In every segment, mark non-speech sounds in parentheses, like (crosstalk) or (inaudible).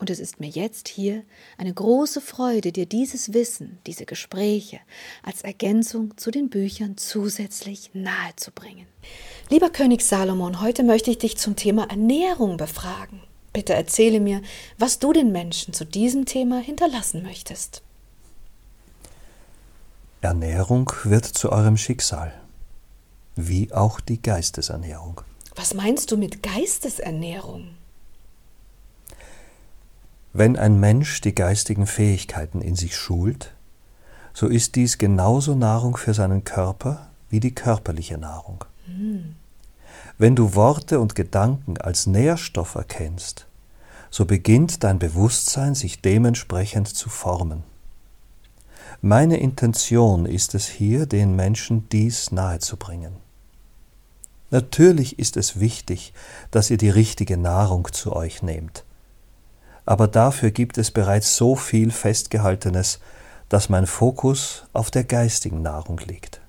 Und es ist mir jetzt hier eine große Freude, dir dieses Wissen, diese Gespräche als Ergänzung zu den Büchern zusätzlich nahezubringen. Lieber König Salomon, heute möchte ich dich zum Thema Ernährung befragen. Bitte erzähle mir, was du den Menschen zu diesem Thema hinterlassen möchtest. Ernährung wird zu eurem Schicksal, wie auch die Geistesernährung. Was meinst du mit Geistesernährung? Wenn ein Mensch die geistigen Fähigkeiten in sich schult, so ist dies genauso Nahrung für seinen Körper wie die körperliche Nahrung. Hm. Wenn du Worte und Gedanken als Nährstoff erkennst, so beginnt dein Bewusstsein sich dementsprechend zu formen. Meine Intention ist es hier, den Menschen dies nahezubringen. Natürlich ist es wichtig, dass ihr die richtige Nahrung zu euch nehmt aber dafür gibt es bereits so viel Festgehaltenes, dass mein Fokus auf der geistigen Nahrung liegt.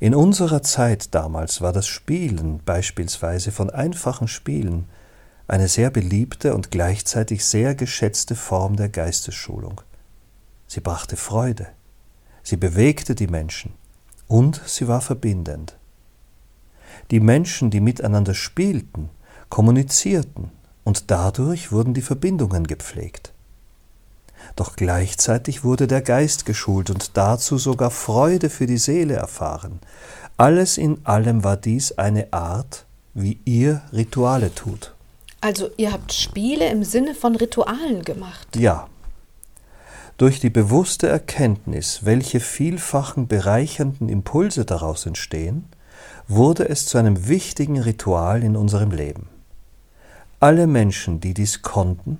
In unserer Zeit damals war das Spielen beispielsweise von einfachen Spielen eine sehr beliebte und gleichzeitig sehr geschätzte Form der Geistesschulung. Sie brachte Freude, sie bewegte die Menschen und sie war verbindend. Die Menschen, die miteinander spielten, kommunizierten, und dadurch wurden die Verbindungen gepflegt. Doch gleichzeitig wurde der Geist geschult und dazu sogar Freude für die Seele erfahren. Alles in allem war dies eine Art, wie ihr Rituale tut. Also ihr habt Spiele im Sinne von Ritualen gemacht. Ja. Durch die bewusste Erkenntnis, welche vielfachen bereichernden Impulse daraus entstehen, wurde es zu einem wichtigen Ritual in unserem Leben. Alle Menschen, die dies konnten,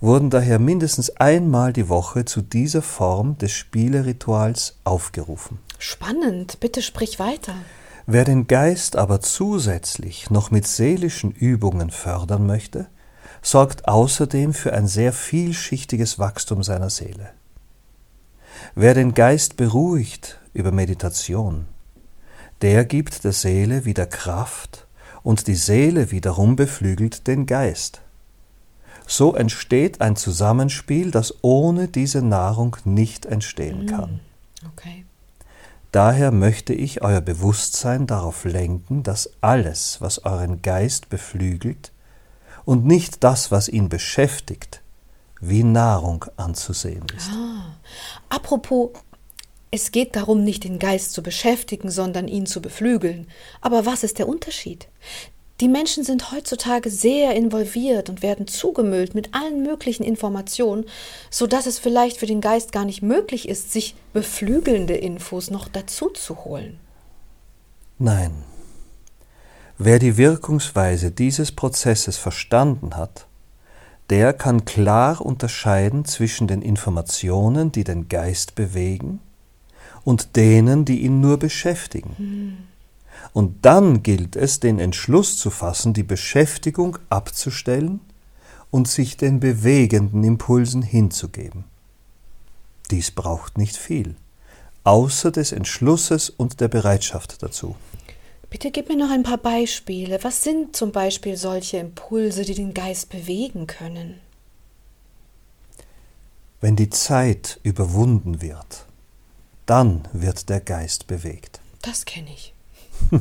wurden daher mindestens einmal die Woche zu dieser Form des Spielerituals aufgerufen. Spannend, bitte sprich weiter. Wer den Geist aber zusätzlich noch mit seelischen Übungen fördern möchte, sorgt außerdem für ein sehr vielschichtiges Wachstum seiner Seele. Wer den Geist beruhigt über Meditation, der gibt der Seele wieder Kraft und die Seele wiederum beflügelt den Geist. So entsteht ein Zusammenspiel, das ohne diese Nahrung nicht entstehen mm, kann. Okay. Daher möchte ich euer Bewusstsein darauf lenken, dass alles, was euren Geist beflügelt, und nicht das, was ihn beschäftigt, wie Nahrung anzusehen ist. Ah, apropos es geht darum, nicht den Geist zu beschäftigen, sondern ihn zu beflügeln. Aber was ist der Unterschied? Die Menschen sind heutzutage sehr involviert und werden zugemüllt mit allen möglichen Informationen, so dass es vielleicht für den Geist gar nicht möglich ist, sich beflügelnde Infos noch dazu zu holen. Nein. Wer die Wirkungsweise dieses Prozesses verstanden hat, der kann klar unterscheiden zwischen den Informationen, die den Geist bewegen, und denen, die ihn nur beschäftigen. Und dann gilt es, den Entschluss zu fassen, die Beschäftigung abzustellen und sich den bewegenden Impulsen hinzugeben. Dies braucht nicht viel, außer des Entschlusses und der Bereitschaft dazu. Bitte gib mir noch ein paar Beispiele. Was sind zum Beispiel solche Impulse, die den Geist bewegen können? Wenn die Zeit überwunden wird, dann wird der Geist bewegt. Das kenne ich. (laughs)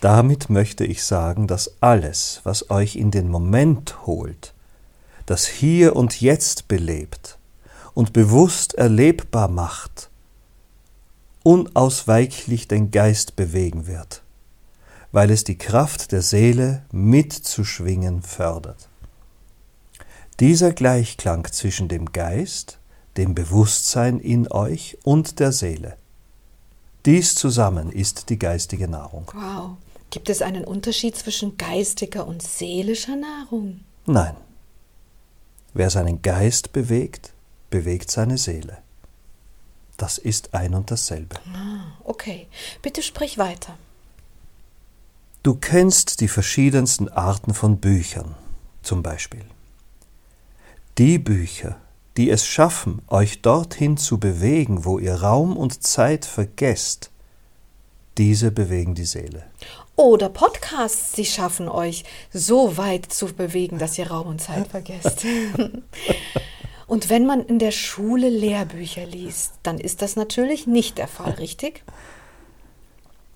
Damit möchte ich sagen, dass alles, was euch in den Moment holt, das hier und jetzt belebt und bewusst erlebbar macht, unausweichlich den Geist bewegen wird, weil es die Kraft der Seele mitzuschwingen fördert. Dieser Gleichklang zwischen dem Geist dem Bewusstsein in euch und der Seele. Dies zusammen ist die geistige Nahrung. Wow. Gibt es einen Unterschied zwischen geistiger und seelischer Nahrung? Nein. Wer seinen Geist bewegt, bewegt seine Seele. Das ist ein und dasselbe. Ah, okay. Bitte sprich weiter. Du kennst die verschiedensten Arten von Büchern, zum Beispiel. Die Bücher, die es schaffen, euch dorthin zu bewegen, wo ihr Raum und Zeit vergesst, diese bewegen die Seele. Oder Podcasts, die schaffen euch so weit zu bewegen, dass ihr Raum und Zeit vergesst. (laughs) und wenn man in der Schule Lehrbücher liest, dann ist das natürlich nicht der Fall, richtig?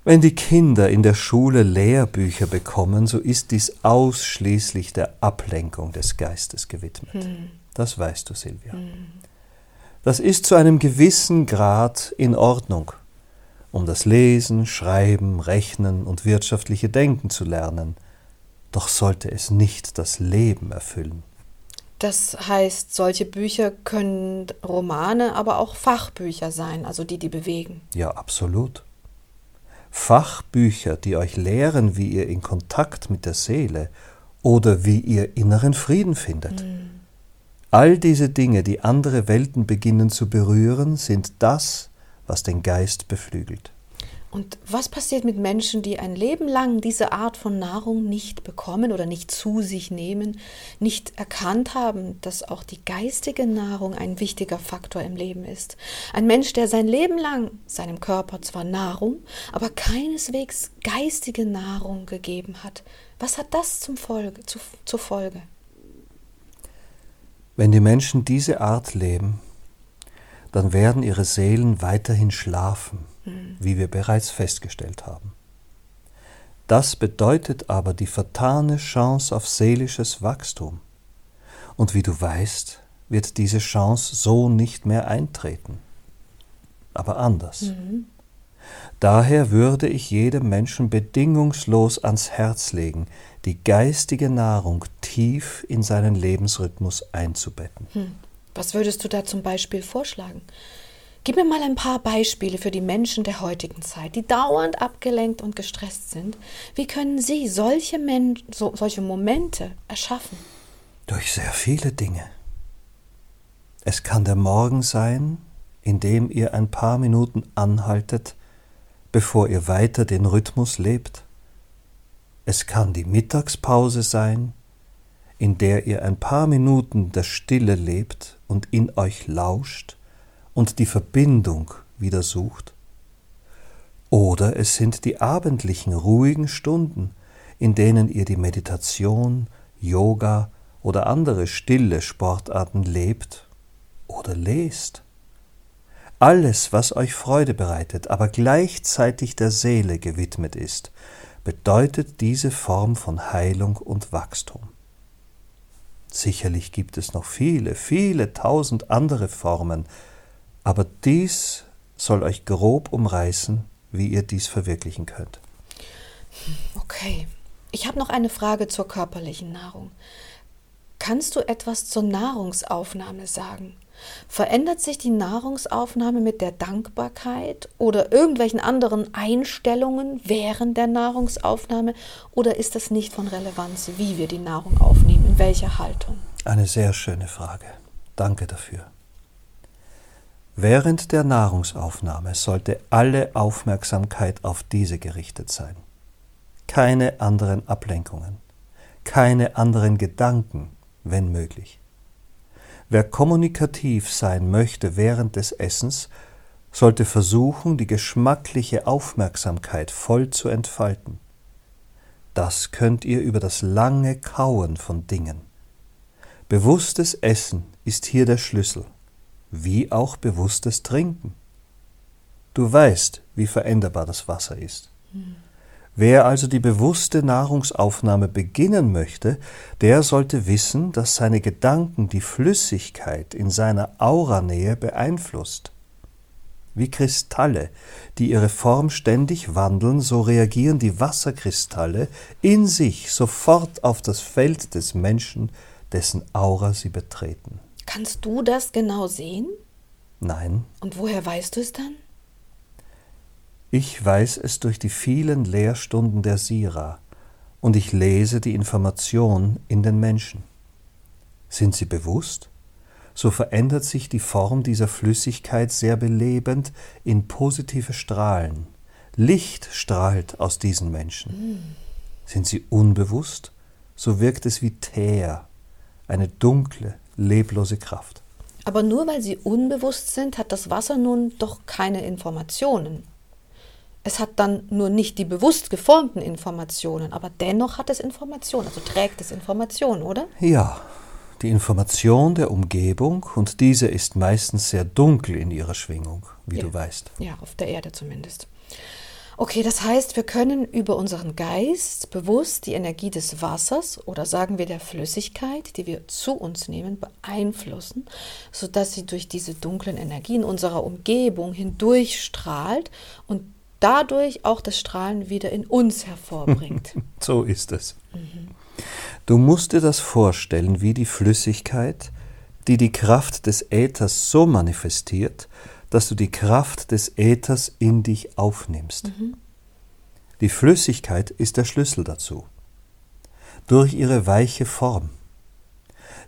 Wenn die Kinder in der Schule Lehrbücher bekommen, so ist dies ausschließlich der Ablenkung des Geistes gewidmet. Hm. Das weißt du, Silvia. Das ist zu einem gewissen Grad in Ordnung, um das Lesen, Schreiben, Rechnen und wirtschaftliche Denken zu lernen. Doch sollte es nicht das Leben erfüllen. Das heißt, solche Bücher können Romane, aber auch Fachbücher sein, also die, die bewegen. Ja, absolut. Fachbücher, die euch lehren, wie ihr in Kontakt mit der Seele oder wie ihr inneren Frieden findet. Mhm. All diese Dinge, die andere Welten beginnen zu berühren, sind das, was den Geist beflügelt. Und was passiert mit Menschen, die ein Leben lang diese Art von Nahrung nicht bekommen oder nicht zu sich nehmen, nicht erkannt haben, dass auch die geistige Nahrung ein wichtiger Faktor im Leben ist? Ein Mensch, der sein Leben lang seinem Körper zwar Nahrung, aber keineswegs geistige Nahrung gegeben hat. Was hat das zum Folge, zu, zur Folge? Wenn die Menschen diese Art leben, dann werden ihre Seelen weiterhin schlafen wie wir bereits festgestellt haben. Das bedeutet aber die vertane Chance auf seelisches Wachstum. Und wie du weißt, wird diese Chance so nicht mehr eintreten. Aber anders. Mhm. Daher würde ich jedem Menschen bedingungslos ans Herz legen, die geistige Nahrung tief in seinen Lebensrhythmus einzubetten. Hm. Was würdest du da zum Beispiel vorschlagen? Gib mir mal ein paar Beispiele für die Menschen der heutigen Zeit, die dauernd abgelenkt und gestresst sind. Wie können sie solche, Men so, solche Momente erschaffen? Durch sehr viele Dinge. Es kann der Morgen sein, in dem ihr ein paar Minuten anhaltet, bevor ihr weiter den Rhythmus lebt. Es kann die Mittagspause sein, in der ihr ein paar Minuten der Stille lebt und in euch lauscht und die Verbindung wieder sucht. Oder es sind die abendlichen ruhigen Stunden, in denen ihr die Meditation, Yoga oder andere stille Sportarten lebt oder lest. Alles, was euch Freude bereitet, aber gleichzeitig der Seele gewidmet ist, bedeutet diese Form von Heilung und Wachstum. Sicherlich gibt es noch viele, viele tausend andere Formen, aber dies soll euch grob umreißen, wie ihr dies verwirklichen könnt. Okay. Ich habe noch eine Frage zur körperlichen Nahrung. Kannst du etwas zur Nahrungsaufnahme sagen? Verändert sich die Nahrungsaufnahme mit der Dankbarkeit oder irgendwelchen anderen Einstellungen während der Nahrungsaufnahme oder ist das nicht von Relevanz, wie wir die Nahrung aufnehmen, in welcher Haltung? Eine sehr schöne Frage. Danke dafür. Während der Nahrungsaufnahme sollte alle Aufmerksamkeit auf diese gerichtet sein. Keine anderen Ablenkungen, keine anderen Gedanken, wenn möglich. Wer kommunikativ sein möchte während des Essens, sollte versuchen, die geschmackliche Aufmerksamkeit voll zu entfalten. Das könnt ihr über das lange Kauen von Dingen. Bewusstes Essen ist hier der Schlüssel wie auch bewusstes Trinken. Du weißt, wie veränderbar das Wasser ist. Hm. Wer also die bewusste Nahrungsaufnahme beginnen möchte, der sollte wissen, dass seine Gedanken die Flüssigkeit in seiner Auranähe beeinflusst. Wie Kristalle, die ihre Form ständig wandeln, so reagieren die Wasserkristalle in sich sofort auf das Feld des Menschen, dessen Aura sie betreten. Kannst du das genau sehen? Nein. Und woher weißt du es dann? Ich weiß es durch die vielen Lehrstunden der Sira und ich lese die Information in den Menschen. Sind sie bewusst? so verändert sich die Form dieser Flüssigkeit sehr belebend in positive Strahlen. Licht strahlt aus diesen Menschen. Sind sie unbewusst, so wirkt es wie Teer, eine dunkle, leblose Kraft. Aber nur weil sie unbewusst sind, hat das Wasser nun doch keine Informationen. Es hat dann nur nicht die bewusst geformten Informationen, aber dennoch hat es Informationen, also trägt es Informationen, oder? Ja, die Information der Umgebung und diese ist meistens sehr dunkel in ihrer Schwingung, wie ja. du weißt. Ja, auf der Erde zumindest. Okay, das heißt, wir können über unseren Geist bewusst die Energie des Wassers oder sagen wir der Flüssigkeit, die wir zu uns nehmen, beeinflussen, sodass sie durch diese dunklen Energien unserer Umgebung hindurchstrahlt und dadurch auch das Strahlen wieder in uns hervorbringt. (laughs) so ist es. Mhm. Du musst dir das vorstellen wie die Flüssigkeit, die die Kraft des Äthers so manifestiert, dass du die Kraft des Äthers in dich aufnimmst. Mhm. Die Flüssigkeit ist der Schlüssel dazu. Durch ihre weiche Form.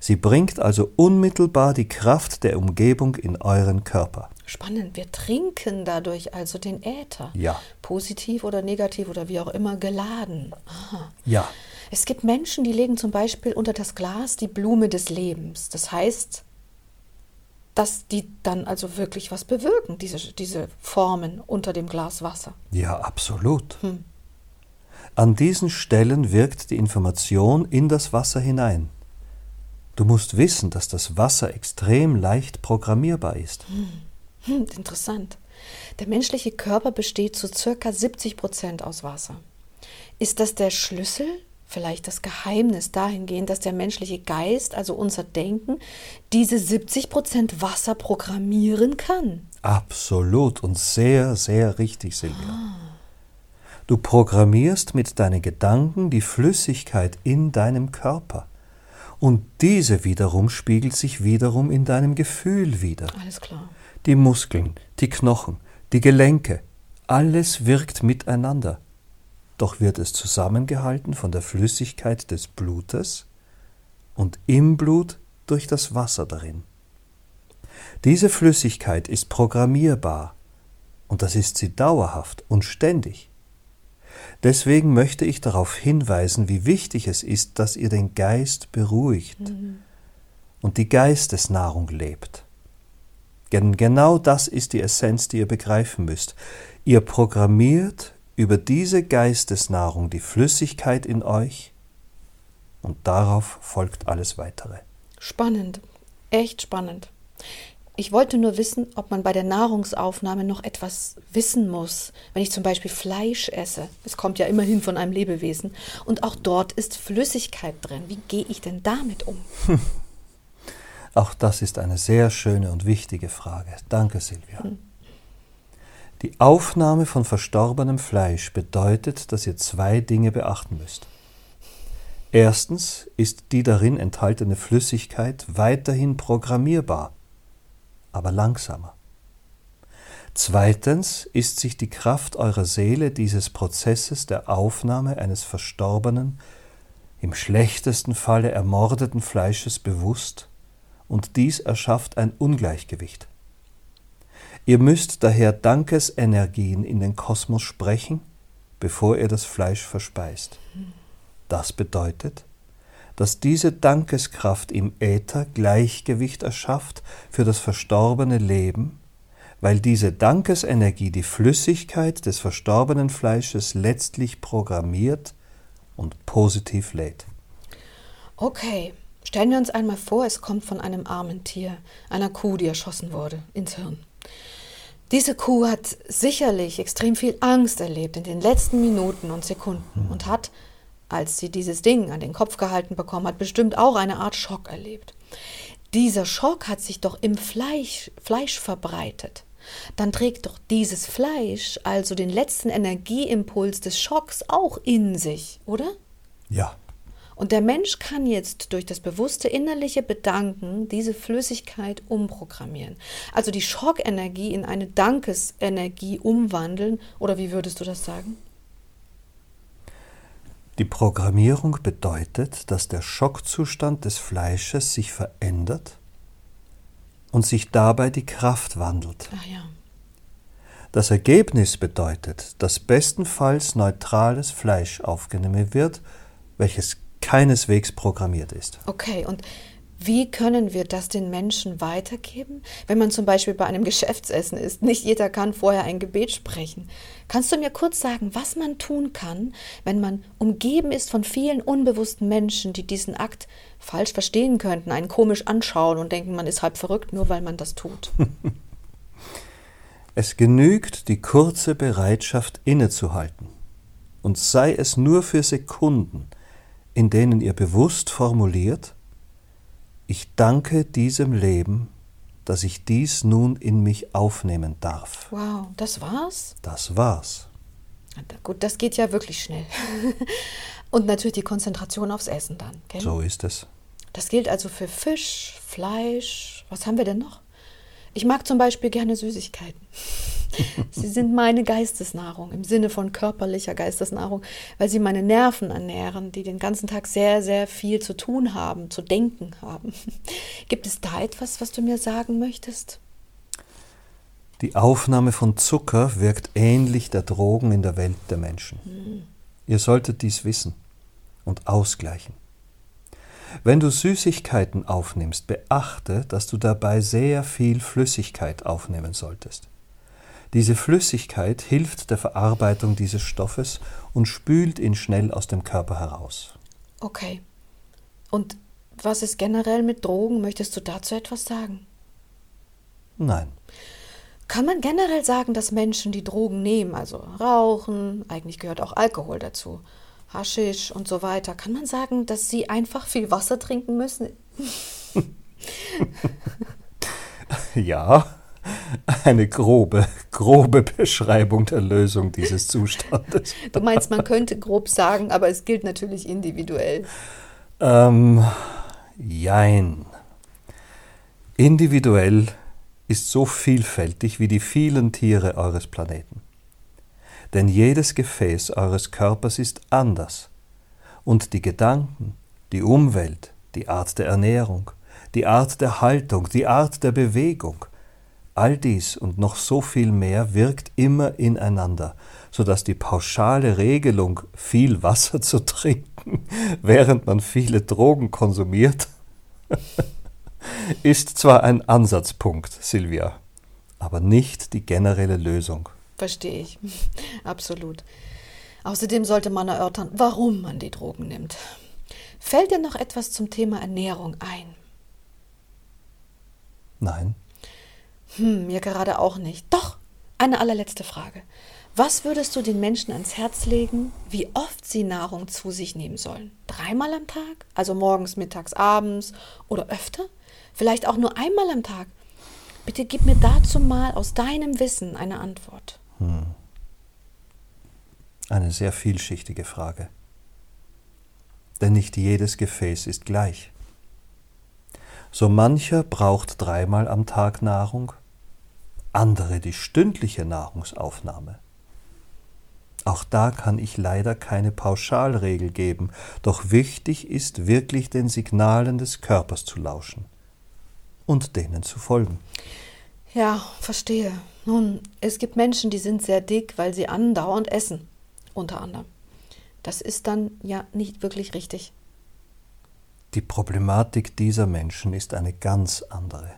Sie bringt also unmittelbar die Kraft der Umgebung in euren Körper. Spannend, wir trinken dadurch also den Äther. Ja. Positiv oder negativ oder wie auch immer geladen. Aha. Ja. Es gibt Menschen, die legen zum Beispiel unter das Glas die Blume des Lebens. Das heißt, dass die dann also wirklich was bewirken, diese, diese Formen unter dem Glas Wasser. Ja, absolut. Hm. An diesen Stellen wirkt die Information in das Wasser hinein. Du musst wissen, dass das Wasser extrem leicht programmierbar ist. Hm. Hm, interessant. Der menschliche Körper besteht zu circa 70 Prozent aus Wasser. Ist das der Schlüssel vielleicht das Geheimnis dahingehend, dass der menschliche Geist, also unser Denken, diese 70 Prozent Wasser programmieren kann. Absolut und sehr, sehr richtig, Silvia. Ah. Du programmierst mit deinen Gedanken die Flüssigkeit in deinem Körper. Und diese wiederum spiegelt sich wiederum in deinem Gefühl wieder. Alles klar. Die Muskeln, die Knochen, die Gelenke, alles wirkt miteinander doch wird es zusammengehalten von der Flüssigkeit des Blutes und im Blut durch das Wasser darin. Diese Flüssigkeit ist programmierbar und das ist sie dauerhaft und ständig. Deswegen möchte ich darauf hinweisen, wie wichtig es ist, dass ihr den Geist beruhigt mhm. und die Geistesnahrung lebt. Denn genau das ist die Essenz, die ihr begreifen müsst. Ihr programmiert über diese Geistesnahrung die Flüssigkeit in euch und darauf folgt alles weitere. Spannend, echt spannend. Ich wollte nur wissen, ob man bei der Nahrungsaufnahme noch etwas wissen muss. Wenn ich zum Beispiel Fleisch esse, es kommt ja immerhin von einem Lebewesen, und auch dort ist Flüssigkeit drin. Wie gehe ich denn damit um? (laughs) Auch das ist eine sehr schöne und wichtige Frage. Danke, Silvia. Hm. Die Aufnahme von verstorbenem Fleisch bedeutet, dass ihr zwei Dinge beachten müsst. Erstens ist die darin enthaltene Flüssigkeit weiterhin programmierbar, aber langsamer. Zweitens ist sich die Kraft eurer Seele dieses Prozesses der Aufnahme eines verstorbenen, im schlechtesten Falle ermordeten Fleisches bewusst, und dies erschafft ein Ungleichgewicht. Ihr müsst daher Dankesenergien in den Kosmos sprechen, bevor ihr das Fleisch verspeist. Das bedeutet, dass diese Dankeskraft im Äther Gleichgewicht erschafft für das verstorbene Leben, weil diese Dankesenergie die Flüssigkeit des verstorbenen Fleisches letztlich programmiert und positiv lädt. Okay, stellen wir uns einmal vor, es kommt von einem armen Tier, einer Kuh, die erschossen wurde, ins Hirn. Diese Kuh hat sicherlich extrem viel Angst erlebt in den letzten Minuten und Sekunden und hat, als sie dieses Ding an den Kopf gehalten bekommen hat, bestimmt auch eine Art Schock erlebt. Dieser Schock hat sich doch im Fleisch, Fleisch verbreitet. Dann trägt doch dieses Fleisch also den letzten Energieimpuls des Schocks auch in sich, oder? Ja, und der Mensch kann jetzt durch das bewusste innerliche Bedanken diese Flüssigkeit umprogrammieren. Also die Schockenergie in eine Dankesenergie umwandeln. Oder wie würdest du das sagen? Die Programmierung bedeutet, dass der Schockzustand des Fleisches sich verändert und sich dabei die Kraft wandelt. Ach ja. Das Ergebnis bedeutet, dass bestenfalls neutrales Fleisch aufgenommen wird, welches keineswegs programmiert ist. Okay, und wie können wir das den Menschen weitergeben? Wenn man zum Beispiel bei einem (laughs) Geschäftsessen ist, nicht jeder kann vorher ein Gebet sprechen. Kannst du mir kurz sagen, was man tun kann, wenn man umgeben ist von vielen unbewussten Menschen, die diesen Akt falsch verstehen könnten, einen komisch anschauen und denken, man ist halb verrückt, nur weil man das tut? (laughs) es genügt die kurze Bereitschaft innezuhalten, und sei es nur für Sekunden, in denen ihr bewusst formuliert, ich danke diesem Leben, dass ich dies nun in mich aufnehmen darf. Wow, das war's? Das war's. Gut, das geht ja wirklich schnell. (laughs) Und natürlich die Konzentration aufs Essen dann. Gell? So ist es. Das gilt also für Fisch, Fleisch. Was haben wir denn noch? Ich mag zum Beispiel gerne Süßigkeiten. Sie sind meine Geistesnahrung im Sinne von körperlicher Geistesnahrung, weil sie meine Nerven ernähren, die den ganzen Tag sehr, sehr viel zu tun haben, zu denken haben. (laughs) Gibt es da etwas, was du mir sagen möchtest? Die Aufnahme von Zucker wirkt ähnlich der Drogen in der Welt der Menschen. Hm. Ihr solltet dies wissen und ausgleichen. Wenn du Süßigkeiten aufnimmst, beachte, dass du dabei sehr viel Flüssigkeit aufnehmen solltest. Diese Flüssigkeit hilft der Verarbeitung dieses Stoffes und spült ihn schnell aus dem Körper heraus. Okay. Und was ist generell mit Drogen? Möchtest du dazu etwas sagen? Nein. Kann man generell sagen, dass Menschen, die Drogen nehmen, also rauchen, eigentlich gehört auch Alkohol dazu, Haschisch und so weiter, kann man sagen, dass sie einfach viel Wasser trinken müssen? (laughs) ja, (laughs) eine grobe, grobe Beschreibung der Lösung dieses Zustandes. Du meinst, man könnte grob sagen, aber es gilt natürlich individuell. Ähm, jein. Individuell ist so vielfältig wie die vielen Tiere eures Planeten. Denn jedes Gefäß eures Körpers ist anders. Und die Gedanken, die Umwelt, die Art der Ernährung, die Art der Haltung, die Art der Bewegung, all dies und noch so viel mehr wirkt immer ineinander, so dass die pauschale Regelung, viel Wasser zu trinken, (laughs) während man viele Drogen konsumiert, (laughs) ist zwar ein Ansatzpunkt, Silvia, aber nicht die generelle Lösung. Verstehe ich. (laughs) Absolut. Außerdem sollte man erörtern, warum man die Drogen nimmt. Fällt dir noch etwas zum Thema Ernährung ein? Nein. Hm, mir gerade auch nicht. Doch, eine allerletzte Frage. Was würdest du den Menschen ans Herz legen, wie oft sie Nahrung zu sich nehmen sollen? Dreimal am Tag? Also morgens, mittags, abends oder öfter? Vielleicht auch nur einmal am Tag? Bitte gib mir dazu mal aus deinem Wissen eine Antwort. Hm. Eine sehr vielschichtige Frage. Denn nicht jedes Gefäß ist gleich. So mancher braucht dreimal am Tag Nahrung, andere die stündliche Nahrungsaufnahme. Auch da kann ich leider keine Pauschalregel geben, doch wichtig ist wirklich den Signalen des Körpers zu lauschen und denen zu folgen. Ja, verstehe. Nun, es gibt Menschen, die sind sehr dick, weil sie andauernd essen, unter anderem. Das ist dann ja nicht wirklich richtig. Die Problematik dieser Menschen ist eine ganz andere.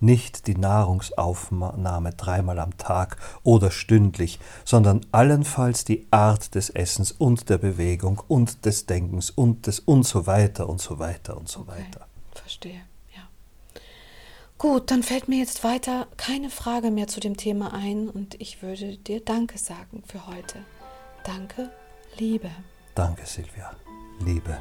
Nicht die Nahrungsaufnahme dreimal am Tag oder stündlich, sondern allenfalls die Art des Essens und der Bewegung und des Denkens und des und so weiter und so weiter und so okay. weiter. Verstehe. Gut, dann fällt mir jetzt weiter keine Frage mehr zu dem Thema ein und ich würde dir Danke sagen für heute. Danke, Liebe. Danke, Silvia. Liebe.